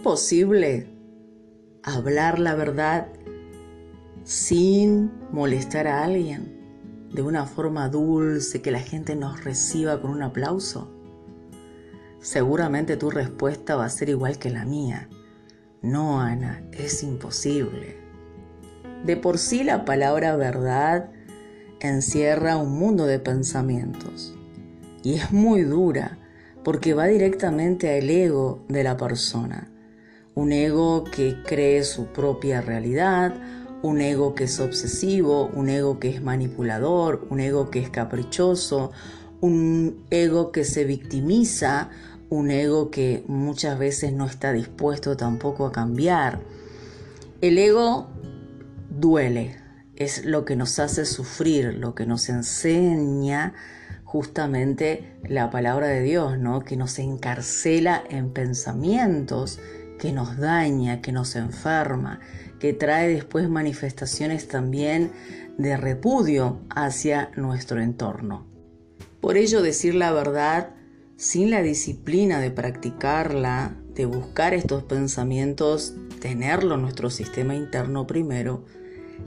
posible hablar la verdad sin molestar a alguien? De una forma dulce, que la gente nos reciba con un aplauso. Seguramente tu respuesta va a ser igual que la mía. No, Ana, es imposible. De por sí la palabra verdad encierra un mundo de pensamientos y es muy dura porque va directamente al ego de la persona. Un ego que cree su propia realidad, un ego que es obsesivo, un ego que es manipulador, un ego que es caprichoso, un ego que se victimiza, un ego que muchas veces no está dispuesto tampoco a cambiar. El ego duele, es lo que nos hace sufrir, lo que nos enseña justamente la palabra de Dios, ¿no? Que nos encarcela en pensamientos, que nos daña, que nos enferma, que trae después manifestaciones también de repudio hacia nuestro entorno. Por ello decir la verdad sin la disciplina de practicarla, de buscar estos pensamientos, tenerlo en nuestro sistema interno primero,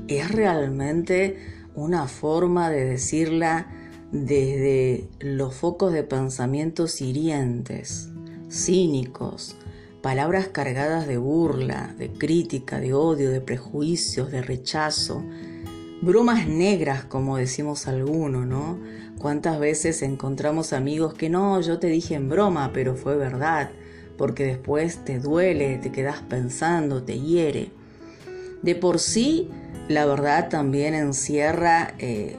es realmente una forma de decirla desde los focos de pensamientos hirientes, cínicos, palabras cargadas de burla, de crítica, de odio, de prejuicios, de rechazo, bromas negras, como decimos algunos, ¿no? ¿Cuántas veces encontramos amigos que no, yo te dije en broma, pero fue verdad? Porque después te duele, te quedas pensando, te hiere. De por sí, la verdad también encierra eh,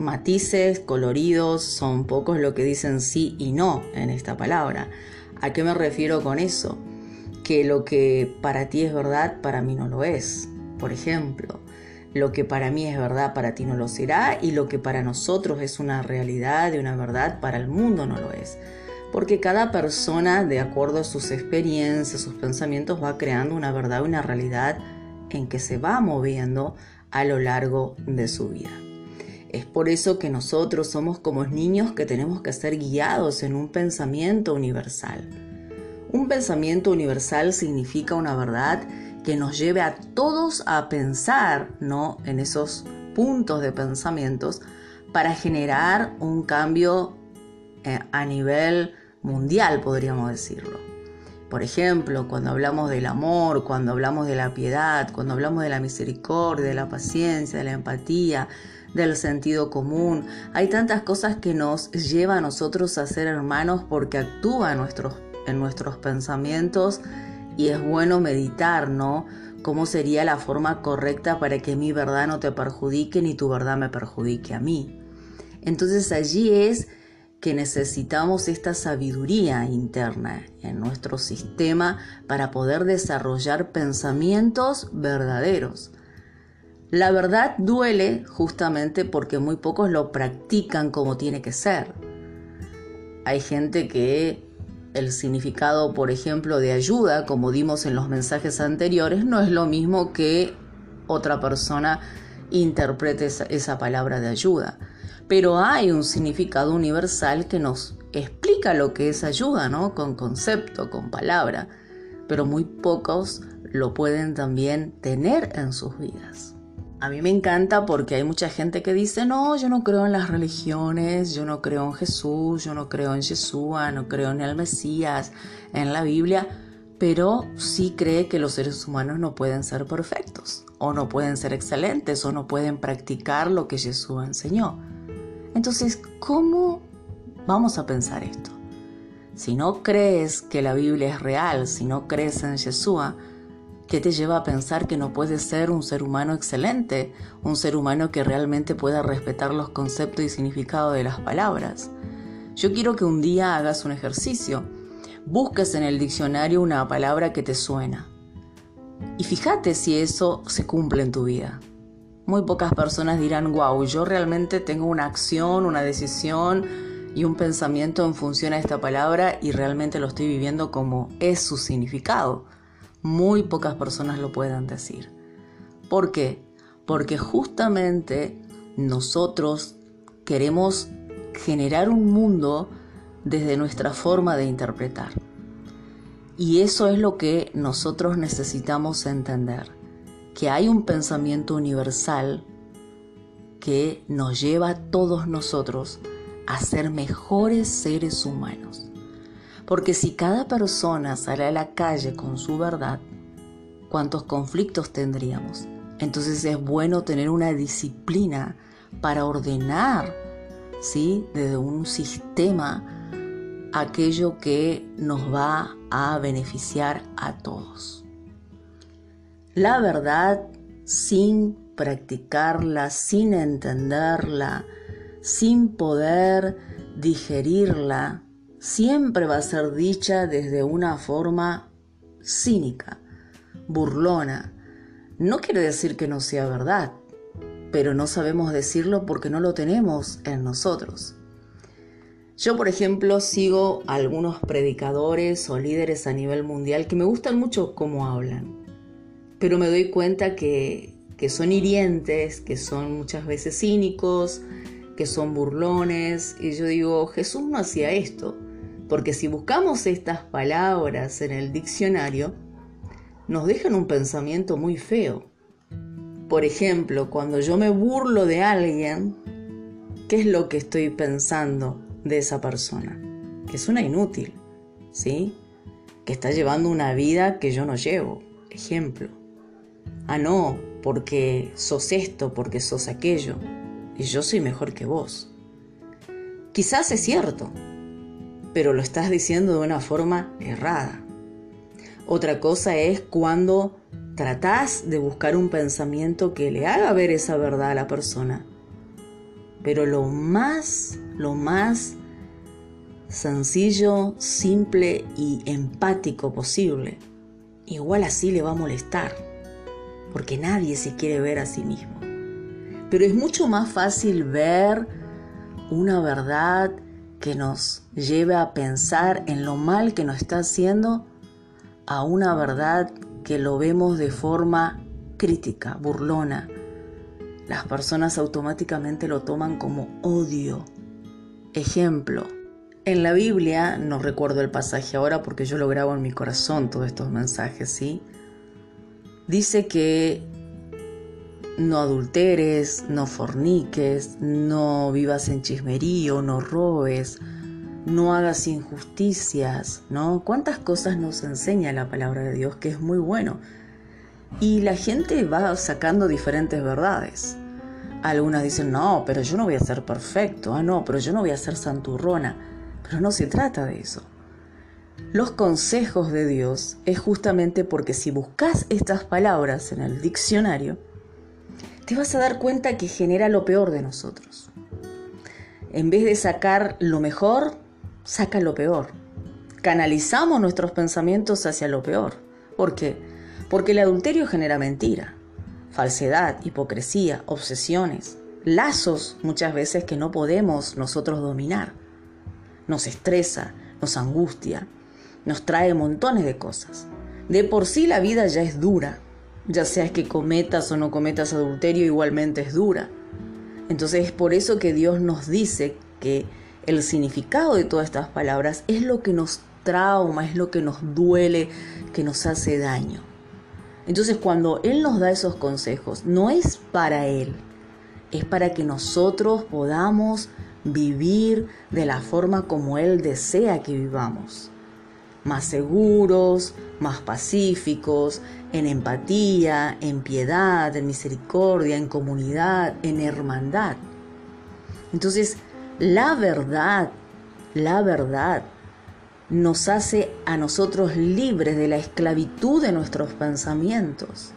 matices coloridos, son pocos lo que dicen sí y no en esta palabra. ¿A qué me refiero con eso? Que lo que para ti es verdad, para mí no lo es. Por ejemplo, lo que para mí es verdad, para ti no lo será, y lo que para nosotros es una realidad y una verdad, para el mundo no lo es. Porque cada persona, de acuerdo a sus experiencias, sus pensamientos, va creando una verdad una realidad en que se va moviendo a lo largo de su vida. Es por eso que nosotros somos como niños que tenemos que ser guiados en un pensamiento universal. Un pensamiento universal significa una verdad que nos lleve a todos a pensar, ¿no? En esos puntos de pensamientos para generar un cambio eh, a nivel mundial, podríamos decirlo. Por ejemplo, cuando hablamos del amor, cuando hablamos de la piedad, cuando hablamos de la misericordia, de la paciencia, de la empatía, del sentido común. Hay tantas cosas que nos lleva a nosotros a ser hermanos porque actúa nuestros, en nuestros pensamientos y es bueno meditar, ¿no? ¿Cómo sería la forma correcta para que mi verdad no te perjudique ni tu verdad me perjudique a mí? Entonces allí es que necesitamos esta sabiduría interna en nuestro sistema para poder desarrollar pensamientos verdaderos. La verdad duele justamente porque muy pocos lo practican como tiene que ser. Hay gente que el significado, por ejemplo, de ayuda, como dimos en los mensajes anteriores, no es lo mismo que otra persona interprete esa, palabra de ayuda. Pero hay un significado universal que nos explica lo que es ayuda, ¿no? Con concepto, con palabra. Pero muy pocos lo pueden también tener en sus vidas. A mí me encanta porque hay mucha gente que dice, no, yo no creo en las religiones, yo no creo en Jesús, yo no creo en Yeshua, no creo en el Mesías, en la Biblia, pero sí cree que los seres humanos no pueden ser perfectos, o no pueden ser excelentes, o no pueden practicar lo que Jesús enseñó. Entonces, ¿cómo vamos a pensar esto? Si no crees que la Biblia es real, si no crees en Yeshua, ¿Qué te lleva a pensar que no puedes ser un ser humano excelente, un ser humano que realmente pueda respetar los conceptos y significado de las palabras? Yo quiero que un día hagas un ejercicio. Busques en el diccionario una palabra que te suena. Y fíjate si eso se cumple en tu vida. Muy pocas personas dirán, wow, yo realmente tengo una acción, una decisión y un pensamiento en función a esta palabra y realmente lo estoy viviendo como es su significado muy pocas personas lo puedan decir. ¿Por qué? Porque justamente nosotros queremos generar un mundo desde nuestra forma de interpretar. Y eso es lo que nosotros necesitamos entender, que hay un pensamiento universal que nos lleva a todos nosotros a ser mejores seres humanos. Porque si cada persona sale a la calle con su verdad, ¿cuántos conflictos tendríamos? Entonces es bueno tener una disciplina para ordenar, ¿sí? Desde un sistema aquello que nos va a beneficiar a todos. La verdad sin practicarla, sin entenderla, sin poder digerirla, siempre va a ser dicha desde una forma cínica, burlona. No quiere decir que no sea verdad, pero no sabemos decirlo porque no lo tenemos en nosotros. Yo, por ejemplo, sigo a algunos predicadores o líderes a nivel mundial que me gustan mucho cómo hablan, pero me doy cuenta que, que son hirientes, que son muchas veces cínicos, que son burlones, y yo digo, Jesús no hacía esto, porque si buscamos estas palabras en el diccionario, nos dejan un pensamiento muy feo. Por ejemplo, cuando yo me burlo de alguien, ¿qué es lo que estoy pensando? de esa persona, que es una inútil, ¿sí? Que está llevando una vida que yo no llevo, ejemplo. Ah, no, porque sos esto, porque sos aquello, y yo soy mejor que vos. Quizás es cierto, pero lo estás diciendo de una forma errada. Otra cosa es cuando tratás de buscar un pensamiento que le haga ver esa verdad a la persona. Pero lo más lo más sencillo, simple y empático posible. Igual así le va a molestar, porque nadie se quiere ver a sí mismo. Pero es mucho más fácil ver una verdad que nos lleve a pensar en lo mal que nos está haciendo a una verdad que lo vemos de forma crítica, burlona. Las personas automáticamente lo toman como odio Ejemplo, en la Biblia, no recuerdo el pasaje ahora porque yo lo grabo en mi corazón todos estos mensajes, ¿sí? Dice que no adulteres, no forniques, no vivas en chismerío, no robes, no hagas injusticias, ¿no? ¿Cuántas cosas nos enseña la palabra de Dios que es muy bueno? Y la gente va sacando diferentes verdades. Algunas dicen, no, pero yo no voy a ser perfecto, ah, no, pero yo no voy a ser santurrona. Pero no se trata de eso. Los consejos de Dios es justamente porque si buscas estas palabras en el diccionario, te vas a dar cuenta que genera lo peor de nosotros. En vez de sacar lo mejor, saca lo peor. Canalizamos nuestros pensamientos hacia lo peor. ¿Por qué? Porque el adulterio genera mentira falsedad, hipocresía, obsesiones, lazos muchas veces que no podemos nosotros dominar. Nos estresa, nos angustia, nos trae montones de cosas. De por sí la vida ya es dura, ya sea que cometas o no cometas adulterio, igualmente es dura. Entonces es por eso que Dios nos dice que el significado de todas estas palabras es lo que nos trauma, es lo que nos duele, que nos hace daño. Entonces cuando Él nos da esos consejos, no es para Él, es para que nosotros podamos vivir de la forma como Él desea que vivamos. Más seguros, más pacíficos, en empatía, en piedad, en misericordia, en comunidad, en hermandad. Entonces, la verdad, la verdad nos hace a nosotros libres de la esclavitud de nuestros pensamientos.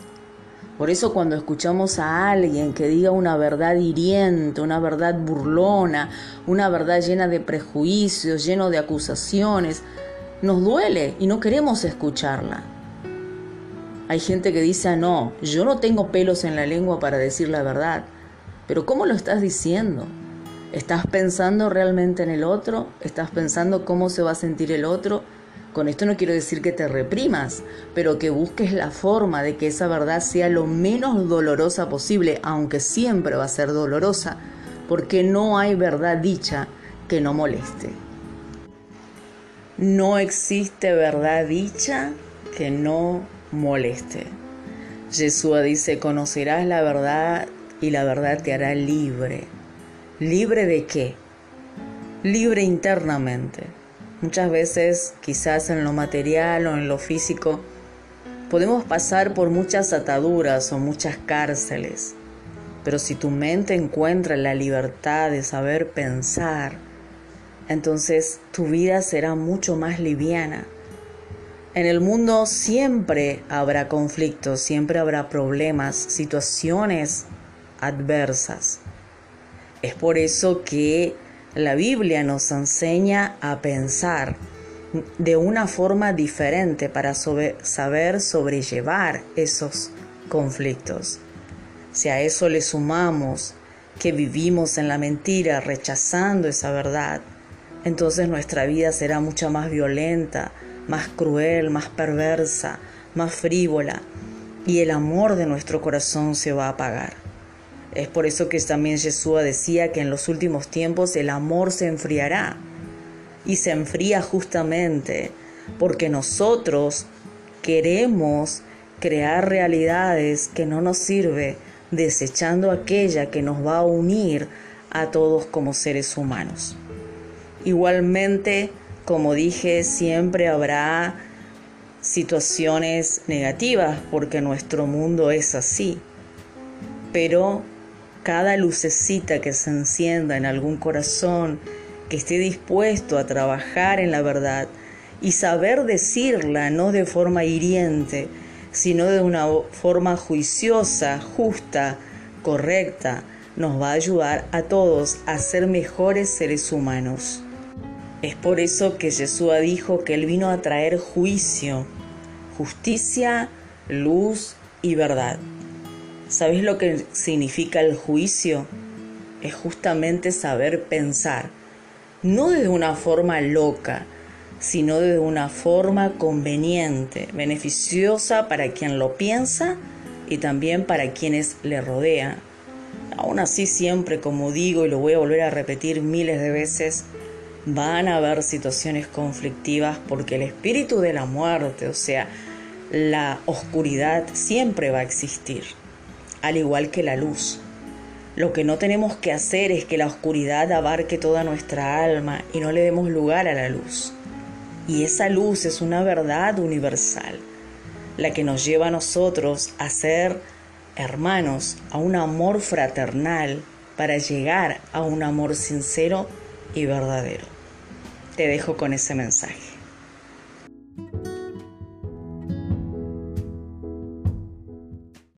Por eso cuando escuchamos a alguien que diga una verdad hiriente, una verdad burlona, una verdad llena de prejuicios, lleno de acusaciones, nos duele y no queremos escucharla. Hay gente que dice, no, yo no tengo pelos en la lengua para decir la verdad. Pero ¿cómo lo estás diciendo? ¿Estás pensando realmente en el otro? ¿Estás pensando cómo se va a sentir el otro? Con esto no quiero decir que te reprimas, pero que busques la forma de que esa verdad sea lo menos dolorosa posible, aunque siempre va a ser dolorosa, porque no hay verdad dicha que no moleste. No existe verdad dicha que no moleste. Jesús dice, conocerás la verdad y la verdad te hará libre. ¿Libre de qué? Libre internamente. Muchas veces, quizás en lo material o en lo físico, podemos pasar por muchas ataduras o muchas cárceles. Pero si tu mente encuentra la libertad de saber pensar, entonces tu vida será mucho más liviana. En el mundo siempre habrá conflictos, siempre habrá problemas, situaciones adversas. Es por eso que la Biblia nos enseña a pensar de una forma diferente para saber sobrellevar esos conflictos. Si a eso le sumamos que vivimos en la mentira rechazando esa verdad, entonces nuestra vida será mucho más violenta, más cruel, más perversa, más frívola, y el amor de nuestro corazón se va a apagar. Es por eso que también Jesús decía que en los últimos tiempos el amor se enfriará. Y se enfría justamente porque nosotros queremos crear realidades que no nos sirve, desechando aquella que nos va a unir a todos como seres humanos. Igualmente, como dije, siempre habrá situaciones negativas porque nuestro mundo es así. Pero cada lucecita que se encienda en algún corazón que esté dispuesto a trabajar en la verdad y saber decirla no de forma hiriente, sino de una forma juiciosa, justa, correcta, nos va a ayudar a todos a ser mejores seres humanos. Es por eso que Jesús dijo que Él vino a traer juicio, justicia, luz y verdad. ¿Sabes lo que significa el juicio? Es justamente saber pensar, no de una forma loca, sino de una forma conveniente, beneficiosa para quien lo piensa y también para quienes le rodean. Aún así siempre, como digo y lo voy a volver a repetir miles de veces, van a haber situaciones conflictivas porque el espíritu de la muerte, o sea, la oscuridad siempre va a existir, al igual que la luz. Lo que no tenemos que hacer es que la oscuridad abarque toda nuestra alma y no le demos lugar a la luz. Y esa luz es una verdad universal, la que nos lleva a nosotros a ser hermanos, a un amor fraternal, para llegar a un amor sincero y verdadero. Te dejo con ese mensaje.